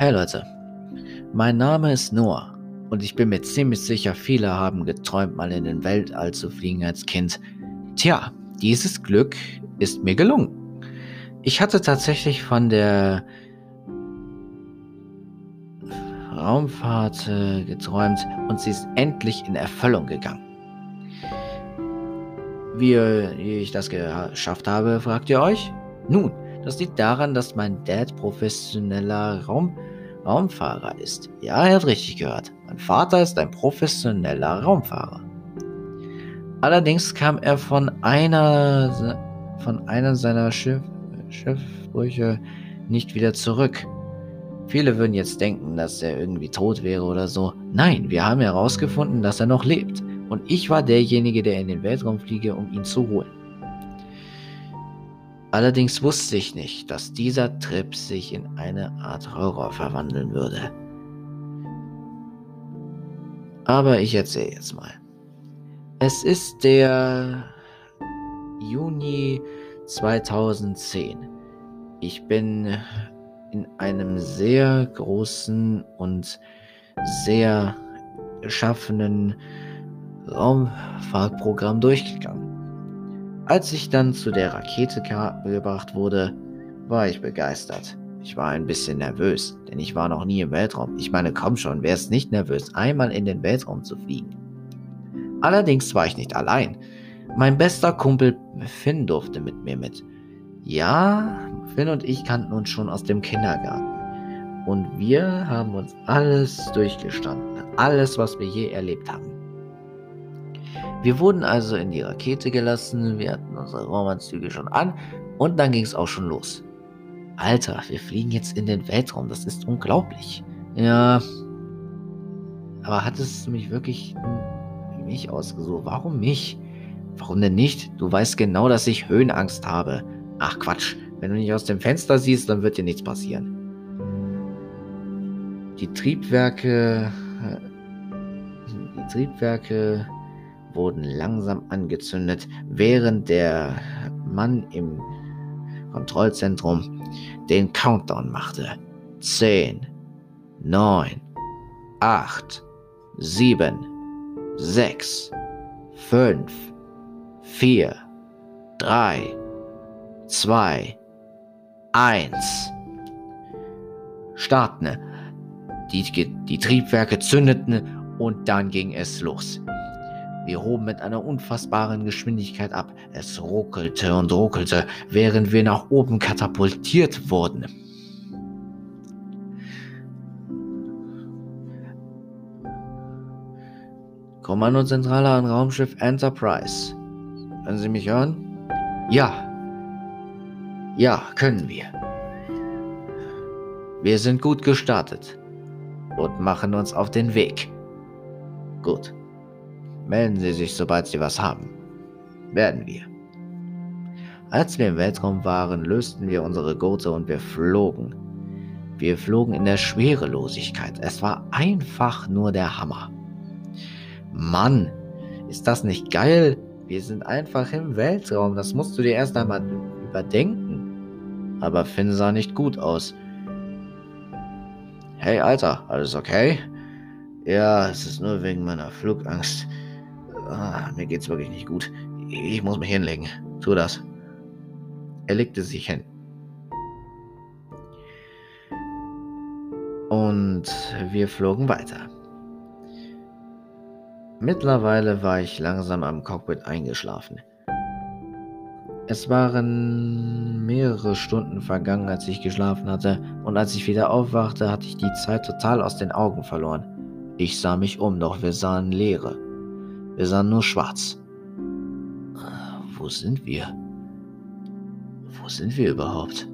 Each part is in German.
Hey Leute, mein Name ist Noah und ich bin mir ziemlich sicher, viele haben geträumt, mal in den Weltall zu fliegen als Kind. Tja, dieses Glück ist mir gelungen. Ich hatte tatsächlich von der Raumfahrt äh, geträumt und sie ist endlich in Erfüllung gegangen. Wie, wie ich das geschafft habe, fragt ihr euch? Nun, das liegt daran, dass mein Dad professioneller Raum Raumfahrer ist. Ja, er hat richtig gehört. Mein Vater ist ein professioneller Raumfahrer. Allerdings kam er von einer von einer seiner Schiff, Schiffbrüche nicht wieder zurück. Viele würden jetzt denken, dass er irgendwie tot wäre oder so. Nein, wir haben herausgefunden, dass er noch lebt. Und ich war derjenige, der in den Weltraum fliege, um ihn zu holen. Allerdings wusste ich nicht, dass dieser Trip sich in eine Art Horror verwandeln würde. Aber ich erzähle jetzt mal. Es ist der Juni 2010. Ich bin in einem sehr großen und sehr geschaffenen Raumfahrtprogramm durchgegangen. Als ich dann zu der Rakete gebracht wurde, war ich begeistert. Ich war ein bisschen nervös, denn ich war noch nie im Weltraum. Ich meine, komm schon, wer ist nicht nervös, einmal in den Weltraum zu fliegen? Allerdings war ich nicht allein. Mein bester Kumpel Finn durfte mit mir mit. Ja, Finn und ich kannten uns schon aus dem Kindergarten. Und wir haben uns alles durchgestanden. Alles, was wir je erlebt haben. Wir wurden also in die Rakete gelassen, wir hatten unsere Raumanzüge schon an und dann ging es auch schon los. Alter, wir fliegen jetzt in den Weltraum, das ist unglaublich. Ja, aber hattest du mich wirklich mich ausgesucht? Warum mich? Warum denn nicht? Du weißt genau, dass ich Höhenangst habe. Ach Quatsch, wenn du nicht aus dem Fenster siehst, dann wird dir nichts passieren. Die Triebwerke. Die Triebwerke wurden langsam angezündet, während der Mann im Kontrollzentrum den Countdown machte. 10, 9, 8, 7, 6, 5, 4, 3, 2, 1. Starten. Die, die Triebwerke zündeten und dann ging es los. Wir hoben mit einer unfassbaren Geschwindigkeit ab. Es ruckelte und ruckelte, während wir nach oben katapultiert wurden. Kommandozentrale an Raumschiff Enterprise. Können Sie mich hören? Ja. Ja, können wir. Wir sind gut gestartet und machen uns auf den Weg. Gut. Melden Sie sich, sobald Sie was haben. Werden wir. Als wir im Weltraum waren, lösten wir unsere Gurte und wir flogen. Wir flogen in der Schwerelosigkeit. Es war einfach nur der Hammer. Mann, ist das nicht geil? Wir sind einfach im Weltraum. Das musst du dir erst einmal überdenken. Aber Finn sah nicht gut aus. Hey, Alter, alles okay? Ja, es ist nur wegen meiner Flugangst. Ah, mir geht's wirklich nicht gut. Ich muss mich hinlegen. Tu das. Er legte sich hin. Und wir flogen weiter. Mittlerweile war ich langsam am Cockpit eingeschlafen. Es waren mehrere Stunden vergangen, als ich geschlafen hatte, und als ich wieder aufwachte, hatte ich die Zeit total aus den Augen verloren. Ich sah mich um, doch wir sahen Leere. Wir sahen nur schwarz. Wo sind wir? Wo sind wir überhaupt?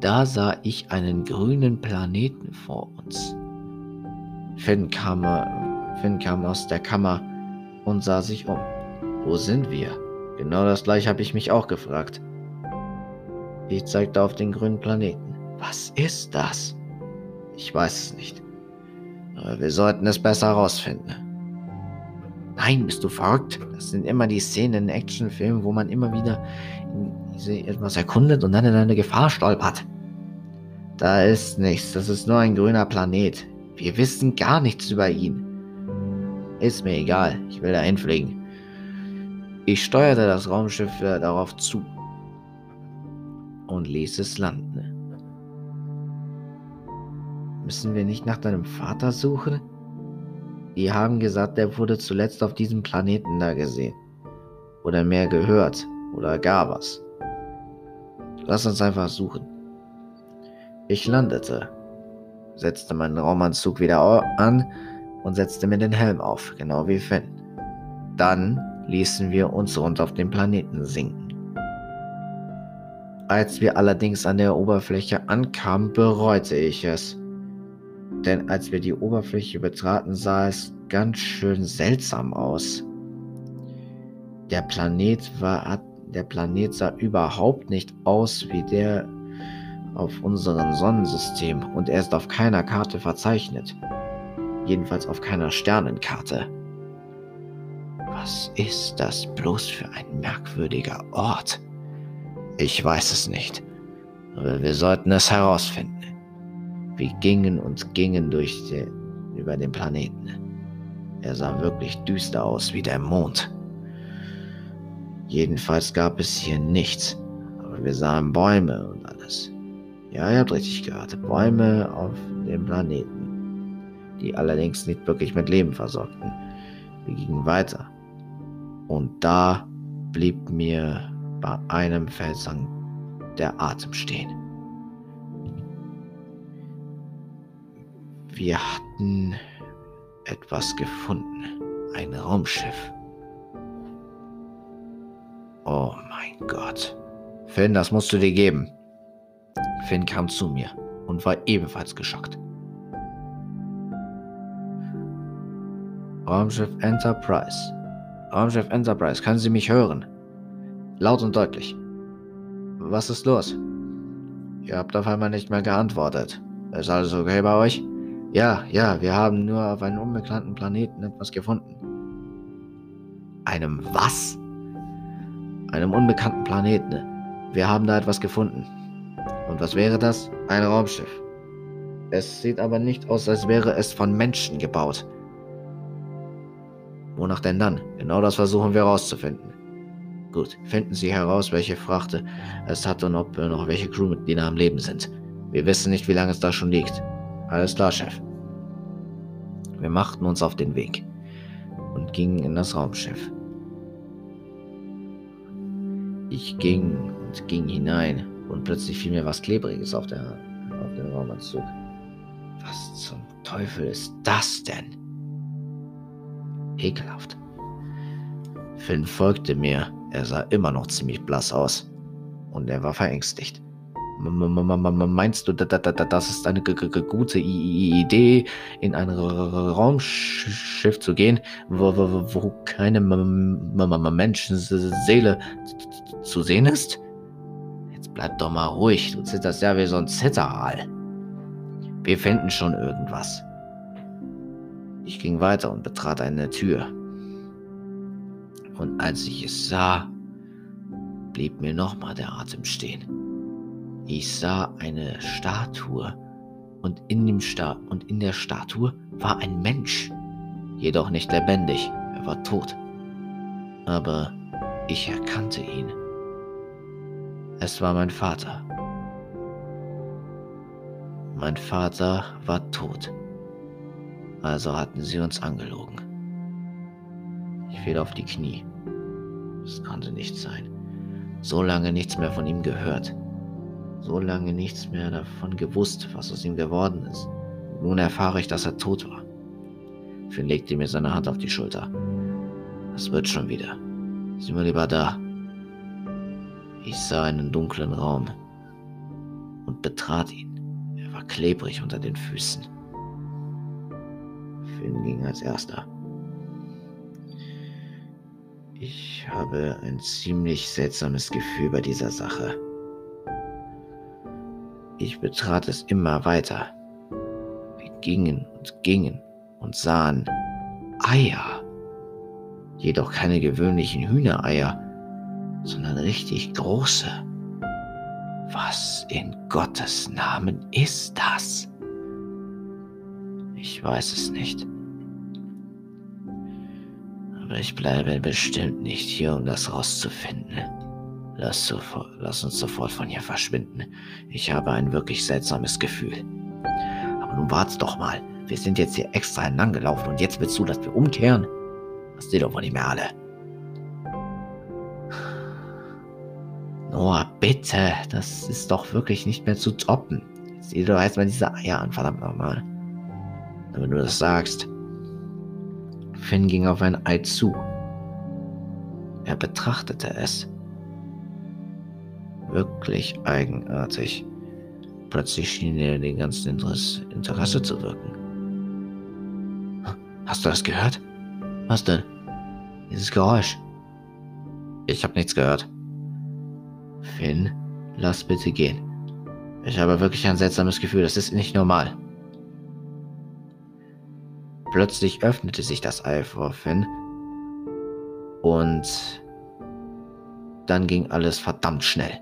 Da sah ich einen grünen Planeten vor uns. Finn kam, Finn kam aus der Kammer und sah sich um. Wo sind wir? Genau das gleiche habe ich mich auch gefragt. Ich zeigte auf den grünen Planeten. Was ist das? Ich weiß es nicht. Aber wir sollten es besser herausfinden. Nein, bist du verrückt? Das sind immer die Szenen in Actionfilmen, wo man immer wieder etwas erkundet und dann in eine Gefahr stolpert. Da ist nichts, das ist nur ein grüner Planet. Wir wissen gar nichts über ihn. Ist mir egal, ich will dahin fliegen. Ich steuerte das Raumschiff darauf zu und ließ es landen. Müssen wir nicht nach deinem Vater suchen? Die haben gesagt, er wurde zuletzt auf diesem Planeten da gesehen. Oder mehr gehört. Oder gar was. Lass uns einfach suchen. Ich landete, setzte meinen Raumanzug wieder an und setzte mir den Helm auf, genau wie Finn. Dann ließen wir uns rund auf den Planeten sinken. Als wir allerdings an der Oberfläche ankamen, bereute ich es. Denn als wir die Oberfläche betraten, sah es ganz schön seltsam aus. Der Planet war, der Planet sah überhaupt nicht aus wie der auf unserem Sonnensystem und er ist auf keiner Karte verzeichnet. Jedenfalls auf keiner Sternenkarte. Was ist das bloß für ein merkwürdiger Ort? Ich weiß es nicht. Aber wir sollten es herausfinden. Wir gingen und gingen durch den, über den Planeten. Er sah wirklich düster aus wie der Mond. Jedenfalls gab es hier nichts, aber wir sahen Bäume und alles. Ja, ihr habt richtig gehört, Bäume auf dem Planeten, die allerdings nicht wirklich mit Leben versorgten. Wir gingen weiter. Und da blieb mir bei einem Felsen der Atem stehen. Wir hatten etwas gefunden. Ein Raumschiff. Oh mein Gott. Finn, das musst du dir geben. Finn kam zu mir und war ebenfalls geschockt. Raumschiff Enterprise. Raumschiff Enterprise, können Sie mich hören? Laut und deutlich. Was ist los? Ihr habt auf einmal nicht mehr geantwortet. Ist alles okay bei euch? Ja, ja, wir haben nur auf einem unbekannten Planeten etwas gefunden. Einem was? Einem unbekannten Planeten. Wir haben da etwas gefunden. Und was wäre das? Ein Raumschiff. Es sieht aber nicht aus, als wäre es von Menschen gebaut. Wonach denn dann? Genau das versuchen wir herauszufinden. Gut, finden Sie heraus, welche Frachte es hat und ob noch welche Crewmitglieder am Leben sind. Wir wissen nicht, wie lange es da schon liegt. Alles klar, Chef. Wir machten uns auf den Weg und gingen in das Raumschiff. Ich ging und ging hinein und plötzlich fiel mir was Klebriges auf, der, auf den Raumanzug. Was zum Teufel ist das denn? Ekelhaft. Finn folgte mir. Er sah immer noch ziemlich blass aus. Und er war verängstigt. Meinst du, das ist eine gute Idee, in ein Raumschiff zu gehen, wo keine Menschenseele zu sehen ist? Jetzt bleib doch mal ruhig, du zitterst ja wie so ein Zitteraal. Wir finden schon irgendwas. Ich ging weiter und betrat eine Tür. Und als ich es sah, blieb mir nochmal der Atem stehen. Ich sah eine Statue und in, dem Sta und in der Statue war ein Mensch, jedoch nicht lebendig, er war tot. Aber ich erkannte ihn. Es war mein Vater. Mein Vater war tot. Also hatten sie uns angelogen. Ich fiel auf die Knie. Es konnte nicht sein. So lange nichts mehr von ihm gehört so lange nichts mehr davon gewusst, was aus ihm geworden ist. Nun erfahre ich, dass er tot war. Finn legte mir seine Hand auf die Schulter. Es wird schon wieder. Sieh mal lieber da. Ich sah einen dunklen Raum und betrat ihn. Er war klebrig unter den Füßen. Finn ging als erster. Ich habe ein ziemlich seltsames Gefühl bei dieser Sache. Ich betrat es immer weiter. Wir gingen und gingen und sahen Eier. Jedoch keine gewöhnlichen Hühnereier, sondern richtig große. Was in Gottes Namen ist das? Ich weiß es nicht. Aber ich bleibe bestimmt nicht hier, um das rauszufinden. Lass, sofort, lass uns sofort von hier verschwinden. Ich habe ein wirklich seltsames Gefühl. Aber nun warte doch mal. Wir sind jetzt hier extra entlang gelaufen und jetzt willst du, dass wir umkehren? Das seht doch wohl nicht mehr alle. Noah, bitte. Das ist doch wirklich nicht mehr zu toppen. Sieh doch erstmal diese Eier an, verdammt nochmal. Wenn du das sagst. Finn ging auf ein Ei zu. Er betrachtete es. Wirklich eigenartig. Plötzlich schien er den ganzen Interesse zu wirken. Hast du das gehört? Was denn? Dieses Geräusch. Ich habe nichts gehört. Finn, lass bitte gehen. Ich habe wirklich ein seltsames Gefühl, das ist nicht normal. Plötzlich öffnete sich das Ei vor Finn und dann ging alles verdammt schnell.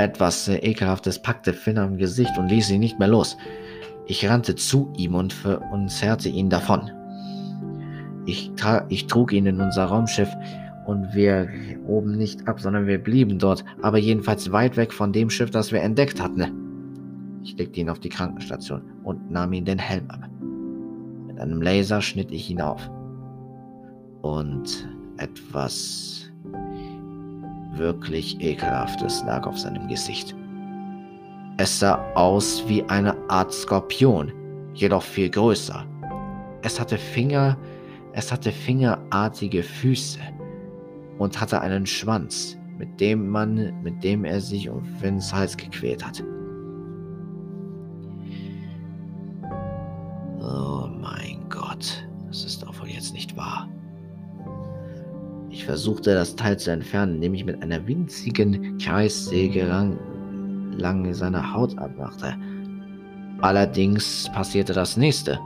Etwas sehr ekelhaftes packte Finn am Gesicht und ließ ihn nicht mehr los. Ich rannte zu ihm und, und zerrte ihn davon. Ich, ich trug ihn in unser Raumschiff und wir oben nicht ab, sondern wir blieben dort, aber jedenfalls weit weg von dem Schiff, das wir entdeckt hatten. Ich legte ihn auf die Krankenstation und nahm ihn den Helm ab. Mit einem Laser schnitt ich ihn auf. Und etwas wirklich Ekelhaftes lag auf seinem Gesicht. Es sah aus wie eine Art Skorpion, jedoch viel größer. Es hatte Finger, es hatte fingerartige Füße und hatte einen Schwanz, mit dem man, mit dem er sich um Finns Hals gequält hat. Oh mein Gott, das ist doch wohl jetzt nicht wahr. Versuchte das Teil zu entfernen, indem ich mit einer winzigen Kreissäge lang, lang seine Haut abmachte. Allerdings passierte das nächste.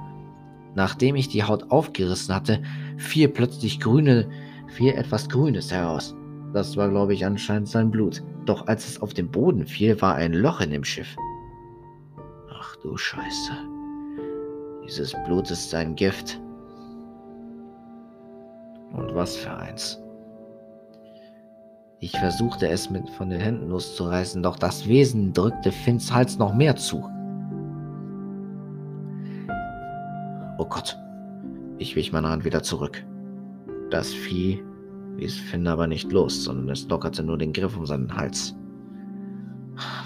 Nachdem ich die Haut aufgerissen hatte, fiel plötzlich grüne fiel etwas Grünes heraus. Das war, glaube ich, anscheinend sein Blut. Doch als es auf den Boden fiel, war ein Loch in dem Schiff. Ach du Scheiße. Dieses Blut ist sein Gift. Und was für eins. Ich versuchte es mit von den Händen loszureißen, doch das Wesen drückte Finns Hals noch mehr zu. Oh Gott. Ich wich meine Hand wieder zurück. Das Vieh ließ Finn aber nicht los, sondern es lockerte nur den Griff um seinen Hals.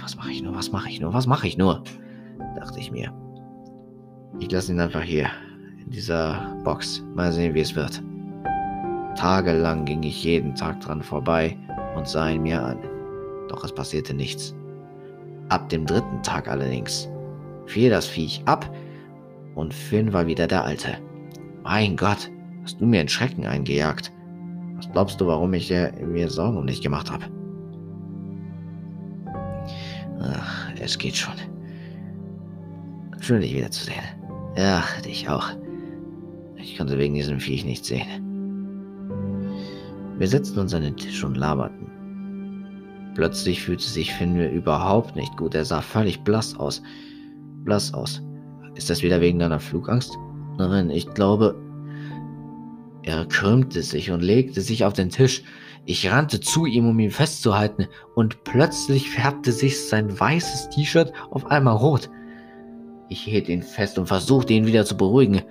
Was mache ich nur, was mache ich nur, was mache ich nur? dachte ich mir. Ich lasse ihn einfach hier, in dieser Box. Mal sehen, wie es wird. Tagelang ging ich jeden Tag dran vorbei und sah ihn mir an. Doch es passierte nichts. Ab dem dritten Tag allerdings fiel das Viech ab und Finn war wieder der Alte. Mein Gott, Hast du mir einen Schrecken eingejagt? Was glaubst du, warum ich mir Sorgen um dich gemacht habe? Ach, es geht schon. Schön, dich wiederzusehen. Ja, dich auch. Ich konnte wegen diesem Viech nicht sehen. Wir setzten uns an den Tisch und laberten. Plötzlich fühlte sich Finn mir überhaupt nicht gut. Er sah völlig blass aus. Blass aus. Ist das wieder wegen deiner Flugangst? Nein, ich glaube, er krümmte sich und legte sich auf den Tisch. Ich rannte zu ihm, um ihn festzuhalten, und plötzlich färbte sich sein weißes T-Shirt auf einmal rot. Ich hielt ihn fest und versuchte ihn wieder zu beruhigen.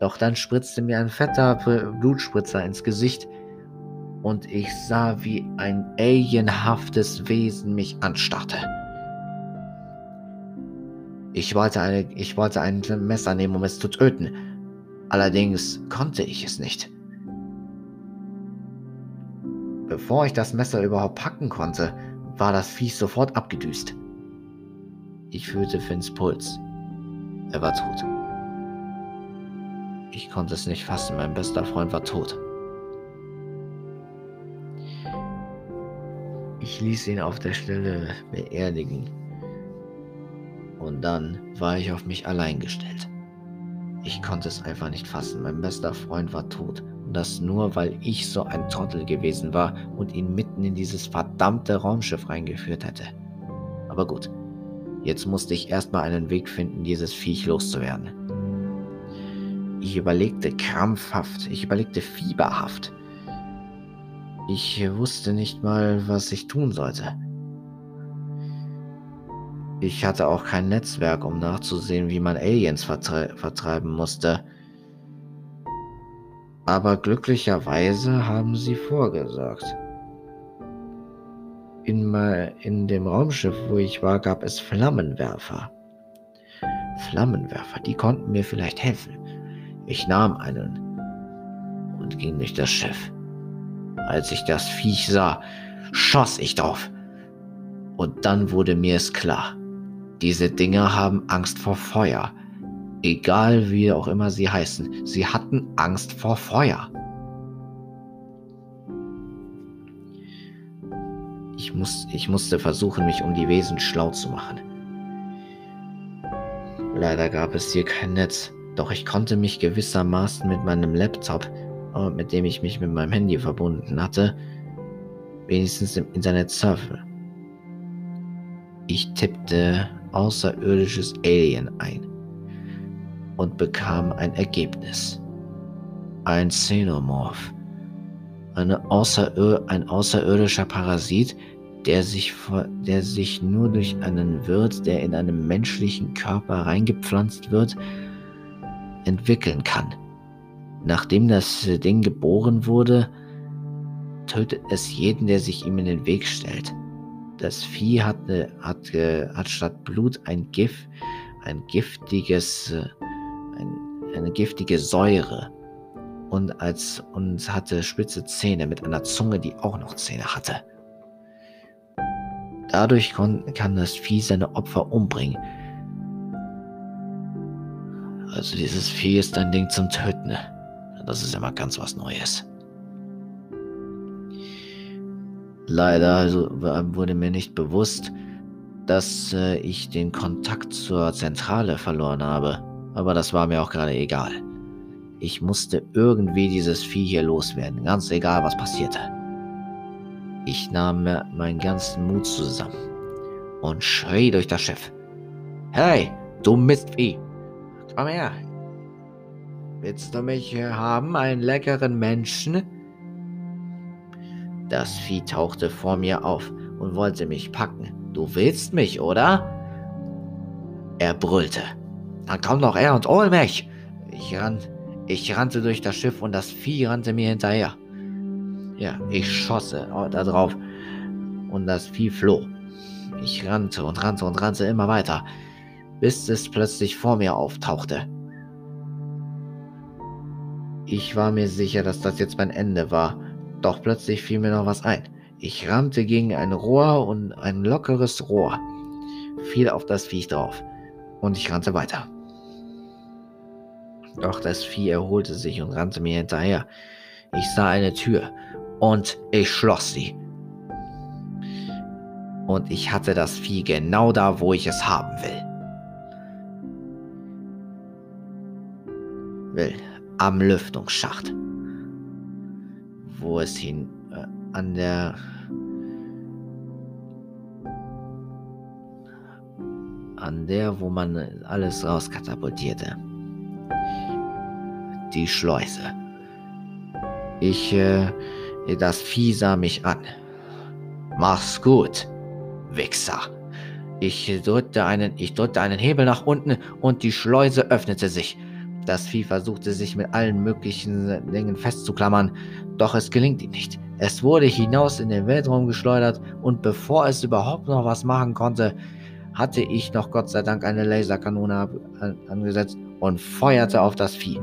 Doch dann spritzte mir ein fetter Blutspritzer ins Gesicht und ich sah, wie ein alienhaftes Wesen mich anstarrte. Ich wollte, eine, ich wollte ein Messer nehmen, um es zu töten. Allerdings konnte ich es nicht. Bevor ich das Messer überhaupt packen konnte, war das Viech sofort abgedüst. Ich fühlte Finns Puls. Er war tot. Ich konnte es nicht fassen, mein bester Freund war tot. Ließ ihn auf der Stelle beerdigen. Und dann war ich auf mich allein gestellt. Ich konnte es einfach nicht fassen. Mein bester Freund war tot. Und das nur, weil ich so ein Trottel gewesen war und ihn mitten in dieses verdammte Raumschiff reingeführt hätte. Aber gut, jetzt musste ich erstmal einen Weg finden, dieses Viech loszuwerden. Ich überlegte krampfhaft, ich überlegte fieberhaft. Ich wusste nicht mal, was ich tun sollte. Ich hatte auch kein Netzwerk, um nachzusehen, wie man Aliens vertre vertreiben musste. Aber glücklicherweise haben sie vorgesorgt. In, in dem Raumschiff, wo ich war, gab es Flammenwerfer. Flammenwerfer, die konnten mir vielleicht helfen. Ich nahm einen und ging durch das Schiff. Als ich das Viech sah, schoss ich drauf. Und dann wurde mir es klar. Diese Dinger haben Angst vor Feuer. Egal wie auch immer sie heißen, sie hatten Angst vor Feuer. Ich, muss, ich musste versuchen, mich um die Wesen schlau zu machen. Leider gab es hier kein Netz, doch ich konnte mich gewissermaßen mit meinem Laptop, äh, mit dem ich mich mit meinem Handy verbunden hatte, wenigstens im Internet surfen. Ich tippte außerirdisches Alien ein und bekam ein Ergebnis. Ein Xenomorph. Außerir ein außerirdischer Parasit, der sich, der sich nur durch einen Wirt, der in einem menschlichen Körper reingepflanzt wird, entwickeln kann. Nachdem das Ding geboren wurde, tötet es jeden, der sich ihm in den Weg stellt. Das Vieh hatte, hat, hat statt Blut ein Gift, ein giftiges, äh, ein, eine giftige Säure und, als, und hatte spitze Zähne mit einer Zunge, die auch noch Zähne hatte. Dadurch kann das Vieh seine Opfer umbringen. Also dieses Vieh ist ein Ding zum Töten. Das ist immer ganz was Neues. Leider also, wurde mir nicht bewusst, dass äh, ich den Kontakt zur Zentrale verloren habe. Aber das war mir auch gerade egal. Ich musste irgendwie dieses Vieh hier loswerden, ganz egal was passierte. Ich nahm meinen ganzen Mut zusammen und schrie durch das Schiff. Hey, du Mistvieh! Komm her! Willst du mich hier haben, einen leckeren Menschen? Das Vieh tauchte vor mir auf und wollte mich packen. Du willst mich, oder? Er brüllte. Dann komm doch her und hol mich! Ich, ran, ich rannte durch das Schiff und das Vieh rannte mir hinterher. Ja, ich schosse da drauf und das Vieh floh. Ich rannte und rannte und rannte immer weiter, bis es plötzlich vor mir auftauchte. Ich war mir sicher, dass das jetzt mein Ende war doch plötzlich fiel mir noch was ein. Ich rammte gegen ein Rohr und ein lockeres Rohr fiel auf das Viech drauf. Und ich rannte weiter. Doch das Vieh erholte sich und rannte mir hinterher. Ich sah eine Tür und ich schloss sie. Und ich hatte das Vieh genau da, wo ich es haben will. Will. Am Lüftungsschacht wo es hin äh, an der an der, wo man alles rauskatapultierte. Die Schleuse. Ich, äh, das Vieh sah mich an. Mach's gut, Wichser. Ich drückte einen, ich drückte einen Hebel nach unten und die Schleuse öffnete sich. Das Vieh versuchte sich mit allen möglichen Dingen festzuklammern, doch es gelingt ihm nicht. Es wurde hinaus in den Weltraum geschleudert und bevor es überhaupt noch was machen konnte, hatte ich noch Gott sei Dank eine Laserkanone angesetzt und feuerte auf das Vieh.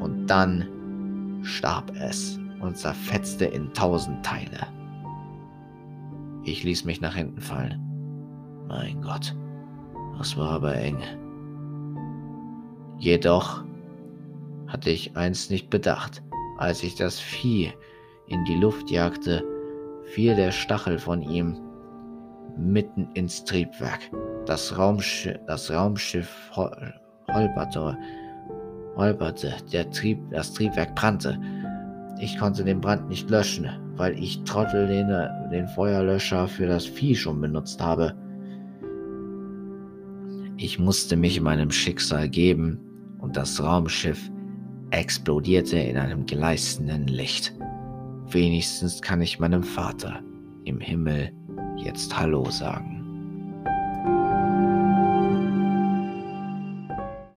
Und dann starb es und zerfetzte in tausend Teile. Ich ließ mich nach hinten fallen. Mein Gott, das war aber eng. Jedoch hatte ich eins nicht bedacht. Als ich das Vieh in die Luft jagte, fiel der Stachel von ihm mitten ins Triebwerk. Das, Raumschiff, das Raumschiff holperte, holperte. Der Trieb, das Triebwerk brannte. Ich konnte den Brand nicht löschen, weil ich Trottel den, den Feuerlöscher für das Vieh schon benutzt habe. Ich musste mich meinem Schicksal geben und das Raumschiff explodierte in einem gleißenden Licht. Wenigstens kann ich meinem Vater im Himmel jetzt Hallo sagen.